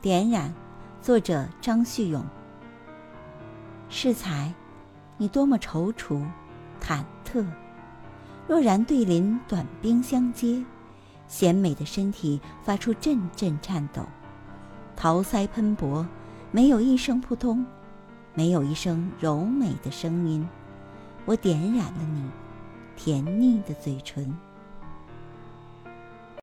点染作者张旭勇。适才你多么踌躇忐忑。若然对临短兵相接贤美的身体发出阵阵颤抖。桃腮喷薄没有一声扑通没有一声柔美的声音。我点染了你甜腻的嘴唇。